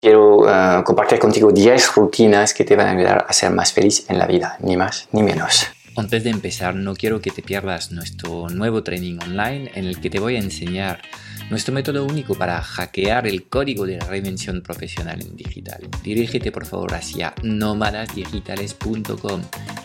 quiero eh, compartir contigo 10 rutinas que te van a ayudar a ser más feliz en la vida, ni más ni menos. Antes de empezar, no quiero que te pierdas nuestro nuevo training online en el que te voy a enseñar nuestro método único para hackear el código de la reinvención profesional en digital. Dirígete por favor hacia nómadasdigitales.com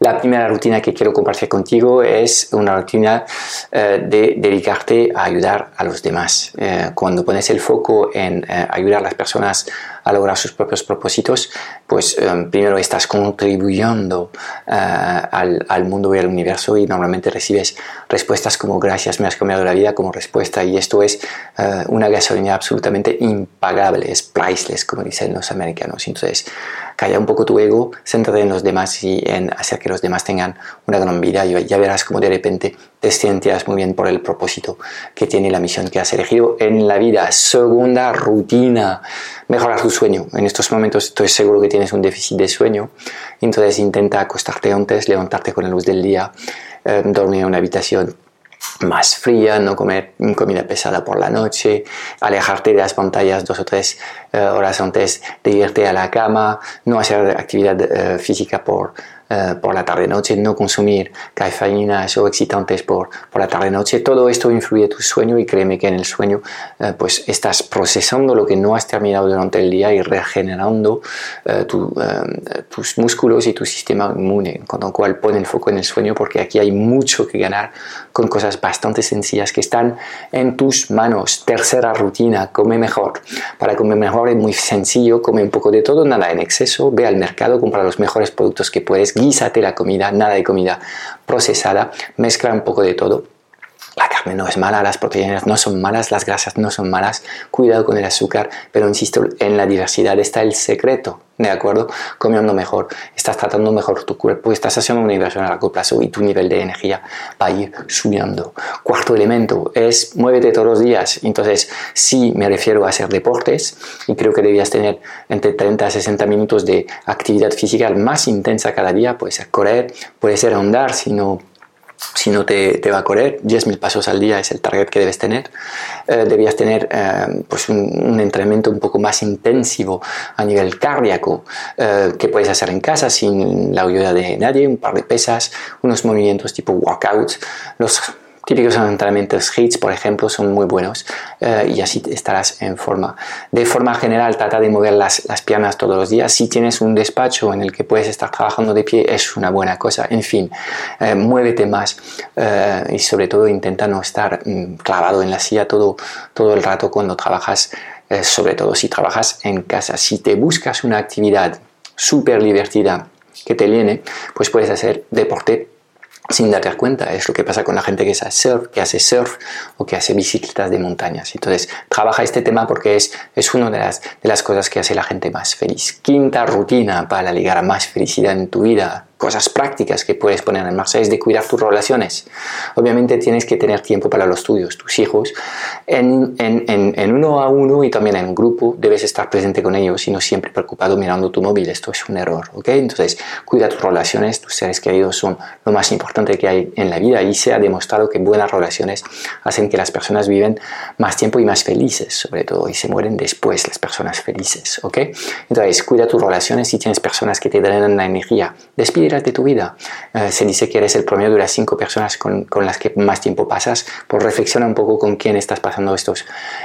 La primera rutina que quiero compartir contigo es una rutina eh, de dedicarte a ayudar a los demás. Eh, cuando pones el foco en eh, ayudar a las personas a lograr sus propios propósitos, pues primero estás contribuyendo al, al, mundo y al universo y normalmente recibes respuestas como gracias, me has cambiado la vida como respuesta y esto es una gasolina absolutamente impagable, es priceless como dicen los americanos. Entonces, calla un poco tu ego, céntrate en los demás y en hacer que los demás tengan una gran vida y ya verás cómo de repente te sientes muy bien por el propósito que tiene la misión que has elegido en la vida. Segunda rutina, mejorar tu sueño. En estos momentos estoy seguro que tienes un déficit de sueño, entonces intenta acostarte antes, levantarte con la luz del día, eh, dormir en una habitación más fría, no comer comida pesada por la noche, alejarte de las pantallas dos o tres eh, horas antes de irte a la cama, no hacer actividad eh, física por eh, por la tarde-noche, no consumir cafeínas o excitantes por, por la tarde-noche, todo esto influye en tu sueño y créeme que en el sueño eh, pues estás procesando lo que no has terminado durante el día y regenerando eh, tus músculos y tu sistema inmune, con lo cual pon el foco en el sueño porque aquí hay mucho que ganar con cosas bastante sencillas que están en tus manos. Tercera rutina, come mejor. Para comer mejor es muy sencillo, come un poco de todo, nada en exceso, ve al mercado, compra los mejores productos que puedes guísate la comida, nada de comida procesada, mezcla un poco de todo. La carne no es mala, las proteínas no son malas, las grasas no son malas, cuidado con el azúcar, pero insisto, en la diversidad está el secreto, ¿de acuerdo? Comiendo mejor, estás tratando mejor tu cuerpo, estás haciendo una inversión a largo plazo y tu nivel de energía va a ir subiendo. Cuarto elemento es muévete todos los días, entonces si me refiero a hacer deportes y creo que debías tener entre 30 a 60 minutos de actividad física más intensa cada día, puede ser correr, puede ser andar, si no si no te, te, va a correr, 10.000 pasos al día es el target que debes tener. Eh, debías tener eh, pues un, entrenamiento un poco más intensivo a nivel cardíaco eh, que puedes hacer en casa sin la ayuda de nadie, un par de pesas, unos movimientos tipo workouts. Los típicos entrenamientos HIITs, por ejemplo, son muy buenos eh, y así estarás en forma. De forma general, trata de mover las, las, piernas todos los días. Si tienes un despacho en el que puedes estar trabajando de pie, es una buena cosa. En fin, eh, muévete más eh, y sobre todo intenta no estar mm, clavado en la silla todo, todo el rato cuando trabajas, sobre todo si trabajas en casa. Si te buscas una actividad súper divertida que te llene, pues puedes hacer deporte sin darte cuenta. Es lo que pasa con la gente que hace surf, que hace surf o que hace bicicletas de montañas. Entonces, trabaja este tema porque es, es una de las, de las cosas que hace la gente más feliz. Quinta rutina para ligar a más felicidad en tu vida cosas prácticas que puedes poner en marcha es de cuidar tus relaciones. Obviamente tienes que tener tiempo para los tuyos, tus hijos. En, uno a uno y también en grupo debes estar presente con ellos y no siempre preocupado mirando tu móvil. Esto es un error, ¿ok? Entonces, cuida tus relaciones, tus seres queridos son lo más importante que hay en la vida y se ha demostrado que buenas relaciones hacen que las personas viven más tiempo y más felices, sobre todo, y se mueren después las personas felices, ¿ok? Entonces, cuida tus relaciones si tienes personas que te drenan la energía. Despide de tu vida. Eh, se dice que eres el promedio de las cinco personas con, con, las que más tiempo pasas. Pues reflexiona un poco con quién estás pasando estos,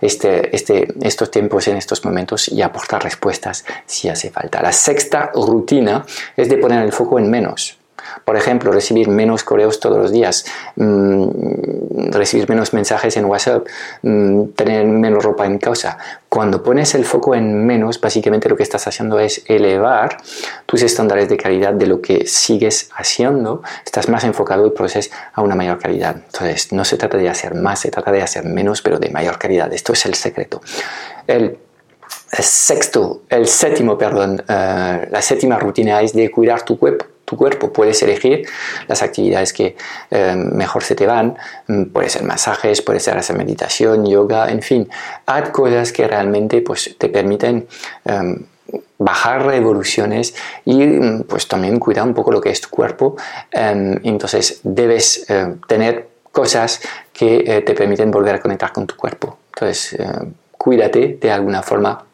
este, este, estos tiempos en estos momentos y aporta respuestas si hace falta. La sexta rutina es de poner el foco en menos. Por ejemplo, recibir menos correos todos los días, mm, recibir menos mensajes en WhatsApp, mm, tener menos ropa en casa. Cuando pones el foco en menos, básicamente lo que estás haciendo es elevar tus estándares de calidad de lo que sigues haciendo. Estás más enfocado y proceses a una mayor calidad. Entonces, no se trata de hacer más, se trata de hacer menos, pero de mayor calidad. Esto es el secreto. El sexto, el séptimo, perdón, eh, la séptima rutina es de cuidar tu cuerpo. Cuerpo puedes elegir las actividades que eh, mejor se te van, mm, puede ser masajes, puede ser hacer meditación, yoga, en fin, haz cosas que realmente pues, te permiten em, bajar revoluciones y mm, pues también cuidar un poco lo que es tu cuerpo. Em, entonces debes eh, tener cosas que te permiten volver a conectar con tu cuerpo. Entonces cuídate de alguna forma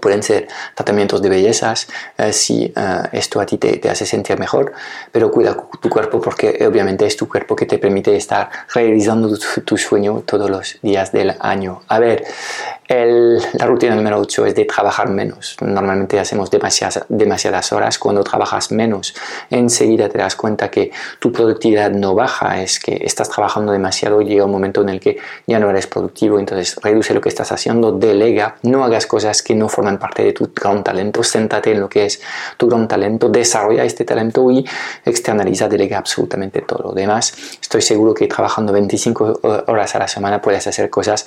Pueden ser tratamientos de bellezas eh, si eh, esto a ti te, te, hace sentir mejor, pero cuida tu cuerpo porque obviamente es tu cuerpo que te permite estar realizando tu, tu sueño todos los días del año. A ver, la rutina número 8 es de trabajar menos. Normalmente hacemos demasiadas, horas. Cuando trabajas menos, enseguida te das cuenta que tu productividad no baja, es que estás trabajando demasiado y llega un momento en el que ya no eres productivo. Entonces, reduce lo que estás haciendo, delega, no hagas cosas que no forman parte de tu gran talento, céntrate en lo que es tu gran talento, desarrolla este talento y externaliza, delega absolutamente todo lo demás. Estoy seguro que trabajando 25 horas a la semana puedes hacer cosas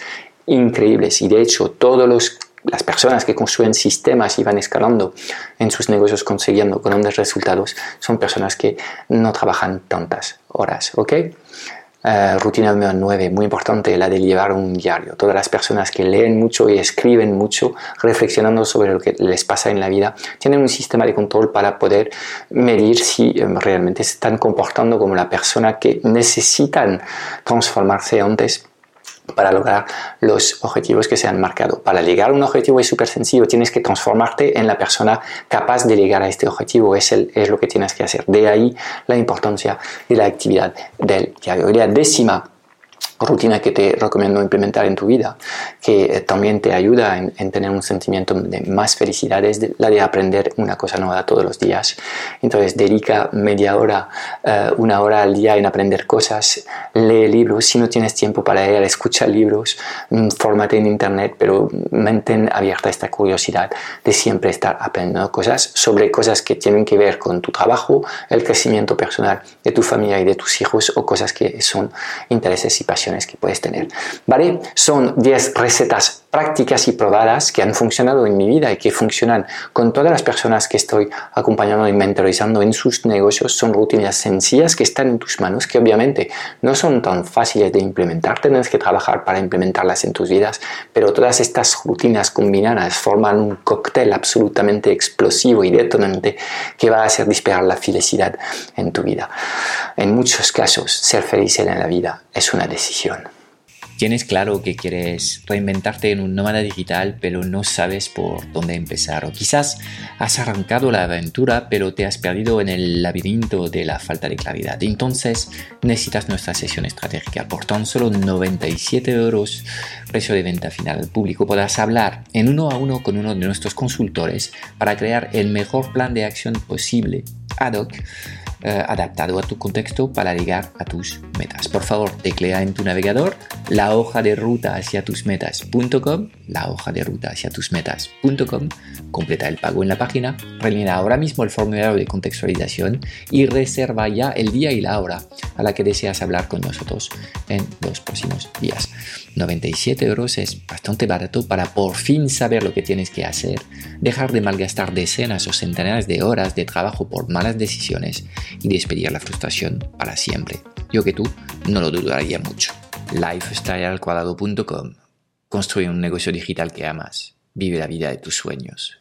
increíbles y de hecho todas las personas que construyen sistemas y van escalando en sus negocios consiguiendo grandes resultados son personas que no trabajan tantas horas, ¿ok? Eh, rutina número 9, muy importante, la de llevar un diario. Todas las personas que leen mucho y escriben mucho, reflexionando sobre lo que les pasa en la vida, tienen un sistema de control para poder medir si eh, realmente se están comportando como la persona que necesitan transformarse antes para lograr los objetivos que se han marcado. Para llegar a un objetivo es súper sencillo, tienes que transformarte en la persona capaz de llegar a este objetivo, es, lo que tienes que hacer. De ahí la importancia de la actividad del diario. Y décima rutina que te recomiendo implementar en tu vida, que eh, también te ayuda en, tener un sentimiento de más felicidad, es la de aprender una cosa nueva todos los días. Entonces, dedica media hora, eh, una hora al día en aprender cosas, lee libros, si no tienes tiempo para leer, escucha libros, mm, fórmate en internet, pero mantén abierta esta curiosidad de siempre estar aprendiendo cosas sobre cosas que tienen que ver con tu trabajo, el crecimiento personal de tu familia y de tus hijos o cosas que son intereses y pasiones que puedes tener. ¿Vale? Son 10 recetas prácticas y probadas que han funcionado en mi vida y que funcionan con todas las personas que estoy acompañando y mentorizando en sus negocios. Son rutinas sencillas que están en tus manos, que obviamente no son tan fáciles de implementar. Tienes que trabajar para implementarlas en tus vidas, pero todas estas rutinas combinadas forman un cóctel absolutamente explosivo y detonante que va a hacer disparar la felicidad en tu vida. En muchos casos, ser feliz en la vida es una decisión. Tienes claro que quieres reinventarte en un nómada digital, pero no sabes por dónde empezar. O quizás has arrancado la aventura, pero te has perdido en el laberinto de la falta de claridad. Entonces necesitas nuestra sesión estratégica. Por tan solo 97 euros, precio de venta final al público, podrás hablar en uno a uno con uno de nuestros consultores para crear el mejor plan de acción posible ad hoc eh, adaptado a tu contexto para llegar a tus metas. Por favor, teclea en tu navegador la hoja de ruta hacia tus metas.com, la hoja de ruta hacia tus metas.com, completa el pago en la página, rellena ahora mismo el formulario de contextualización y reserva ya el día y la hora a la que deseas hablar con nosotros en los próximos días. 97 euros es bastante barato para por fin saber lo que tienes que hacer, dejar de malgastar decenas o centenares de horas de trabajo por malas decisiones y despedir la frustración para siempre. Yo que tú no lo dudaría mucho. lifestylealcuadrado.com Construye un negocio digital que amas. Vive la vida de tus sueños.